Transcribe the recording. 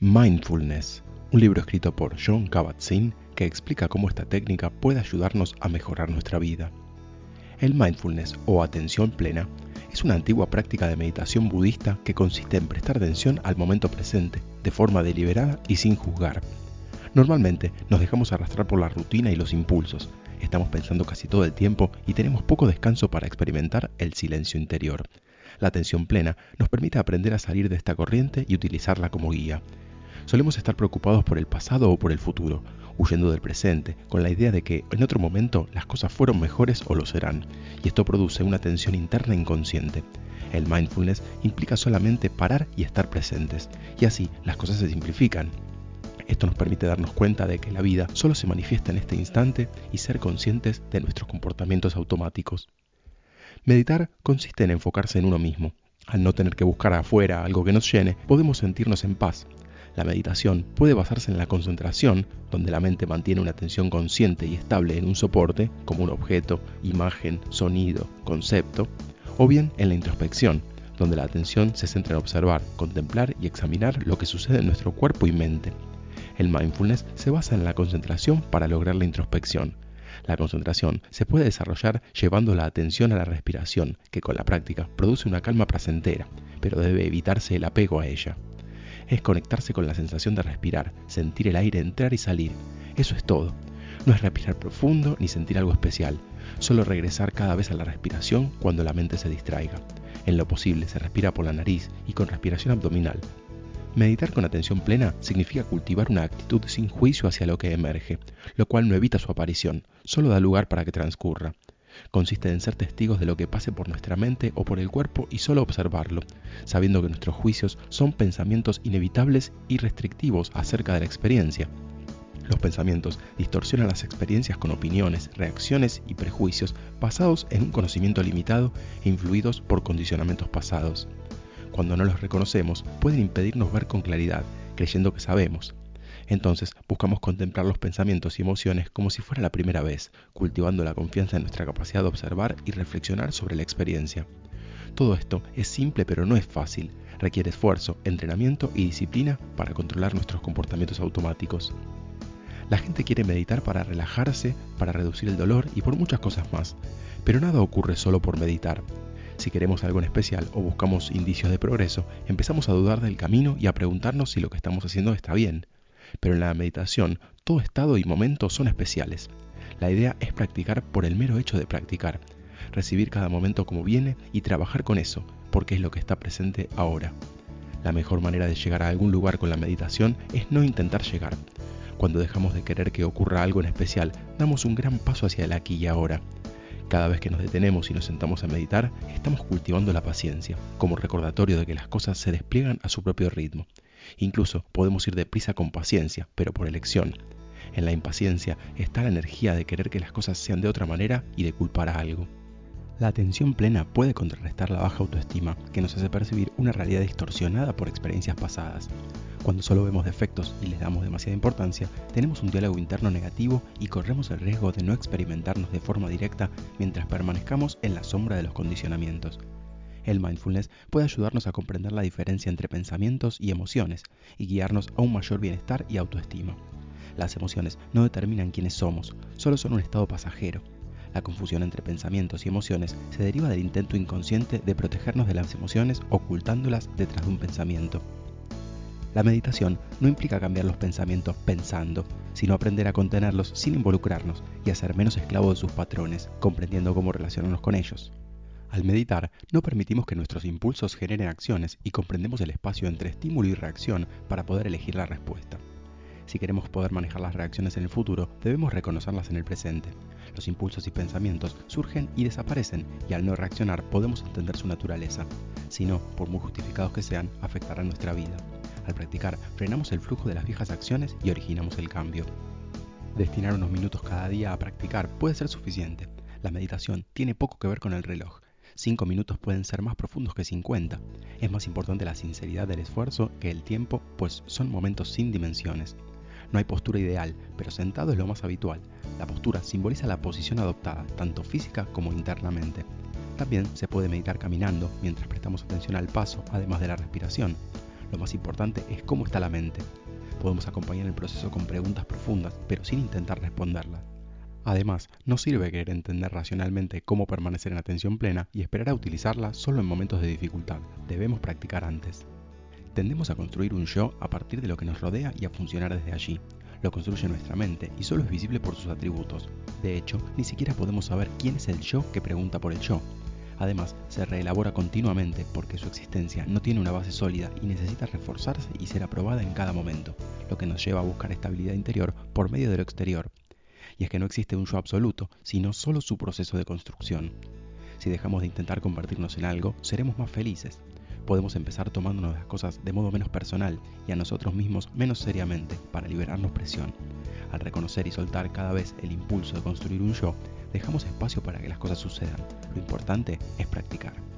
Mindfulness, un libro escrito por John Kabat-Zinn que explica cómo esta técnica puede ayudarnos a mejorar nuestra vida. El mindfulness o atención plena es una antigua práctica de meditación budista que consiste en prestar atención al momento presente, de forma deliberada y sin juzgar. Normalmente nos dejamos arrastrar por la rutina y los impulsos, estamos pensando casi todo el tiempo y tenemos poco descanso para experimentar el silencio interior. La atención plena nos permite aprender a salir de esta corriente y utilizarla como guía. Solemos estar preocupados por el pasado o por el futuro, huyendo del presente, con la idea de que en otro momento las cosas fueron mejores o lo serán, y esto produce una tensión interna inconsciente. El mindfulness implica solamente parar y estar presentes, y así las cosas se simplifican. Esto nos permite darnos cuenta de que la vida solo se manifiesta en este instante y ser conscientes de nuestros comportamientos automáticos. Meditar consiste en enfocarse en uno mismo. Al no tener que buscar afuera algo que nos llene, podemos sentirnos en paz, la meditación puede basarse en la concentración, donde la mente mantiene una atención consciente y estable en un soporte, como un objeto, imagen, sonido, concepto, o bien en la introspección, donde la atención se centra en observar, contemplar y examinar lo que sucede en nuestro cuerpo y mente. El mindfulness se basa en la concentración para lograr la introspección. La concentración se puede desarrollar llevando la atención a la respiración, que con la práctica produce una calma placentera, pero debe evitarse el apego a ella es conectarse con la sensación de respirar, sentir el aire entrar y salir. Eso es todo. No es respirar profundo ni sentir algo especial, solo regresar cada vez a la respiración cuando la mente se distraiga. En lo posible se respira por la nariz y con respiración abdominal. Meditar con atención plena significa cultivar una actitud sin juicio hacia lo que emerge, lo cual no evita su aparición, solo da lugar para que transcurra. Consiste en ser testigos de lo que pase por nuestra mente o por el cuerpo y solo observarlo, sabiendo que nuestros juicios son pensamientos inevitables y restrictivos acerca de la experiencia. Los pensamientos distorsionan las experiencias con opiniones, reacciones y prejuicios basados en un conocimiento limitado e influidos por condicionamientos pasados. Cuando no los reconocemos, pueden impedirnos ver con claridad, creyendo que sabemos, entonces buscamos contemplar los pensamientos y emociones como si fuera la primera vez, cultivando la confianza en nuestra capacidad de observar y reflexionar sobre la experiencia. Todo esto es simple pero no es fácil, requiere esfuerzo, entrenamiento y disciplina para controlar nuestros comportamientos automáticos. La gente quiere meditar para relajarse, para reducir el dolor y por muchas cosas más, pero nada ocurre solo por meditar. Si queremos algo en especial o buscamos indicios de progreso, empezamos a dudar del camino y a preguntarnos si lo que estamos haciendo está bien pero en la meditación todo estado y momento son especiales. La idea es practicar por el mero hecho de practicar, recibir cada momento como viene y trabajar con eso, porque es lo que está presente ahora. La mejor manera de llegar a algún lugar con la meditación es no intentar llegar. Cuando dejamos de querer que ocurra algo en especial, damos un gran paso hacia el aquí y ahora. Cada vez que nos detenemos y nos sentamos a meditar, estamos cultivando la paciencia, como recordatorio de que las cosas se despliegan a su propio ritmo. Incluso podemos ir deprisa con paciencia, pero por elección. En la impaciencia está la energía de querer que las cosas sean de otra manera y de culpar a algo. La atención plena puede contrarrestar la baja autoestima que nos hace percibir una realidad distorsionada por experiencias pasadas. Cuando solo vemos defectos y les damos demasiada importancia, tenemos un diálogo interno negativo y corremos el riesgo de no experimentarnos de forma directa mientras permanezcamos en la sombra de los condicionamientos. El mindfulness puede ayudarnos a comprender la diferencia entre pensamientos y emociones y guiarnos a un mayor bienestar y autoestima. Las emociones no determinan quiénes somos, solo son un estado pasajero. La confusión entre pensamientos y emociones se deriva del intento inconsciente de protegernos de las emociones ocultándolas detrás de un pensamiento. La meditación no implica cambiar los pensamientos pensando, sino aprender a contenerlos sin involucrarnos y a ser menos esclavos de sus patrones, comprendiendo cómo relacionarnos con ellos. Al meditar, no permitimos que nuestros impulsos generen acciones y comprendemos el espacio entre estímulo y reacción para poder elegir la respuesta. Si queremos poder manejar las reacciones en el futuro, debemos reconocerlas en el presente. Los impulsos y pensamientos surgen y desaparecen y al no reaccionar podemos entender su naturaleza. Si no, por muy justificados que sean, afectarán nuestra vida. Al practicar, frenamos el flujo de las viejas acciones y originamos el cambio. Destinar unos minutos cada día a practicar puede ser suficiente. La meditación tiene poco que ver con el reloj, 5 minutos pueden ser más profundos que 50. Es más importante la sinceridad del esfuerzo que el tiempo, pues son momentos sin dimensiones. No hay postura ideal, pero sentado es lo más habitual. La postura simboliza la posición adoptada, tanto física como internamente. También se puede meditar caminando mientras prestamos atención al paso, además de la respiración. Lo más importante es cómo está la mente. Podemos acompañar el proceso con preguntas profundas, pero sin intentar responderlas. Además, no sirve querer entender racionalmente cómo permanecer en atención plena y esperar a utilizarla solo en momentos de dificultad. Debemos practicar antes. Tendemos a construir un yo a partir de lo que nos rodea y a funcionar desde allí. Lo construye nuestra mente y solo es visible por sus atributos. De hecho, ni siquiera podemos saber quién es el yo que pregunta por el yo. Además, se reelabora continuamente porque su existencia no tiene una base sólida y necesita reforzarse y ser aprobada en cada momento, lo que nos lleva a buscar estabilidad interior por medio de lo exterior, y es que no existe un yo absoluto, sino solo su proceso de construcción. Si dejamos de intentar convertirnos en algo, seremos más felices. Podemos empezar tomándonos las cosas de modo menos personal y a nosotros mismos menos seriamente para liberarnos presión. Al reconocer y soltar cada vez el impulso de construir un yo, dejamos espacio para que las cosas sucedan. Lo importante es practicar.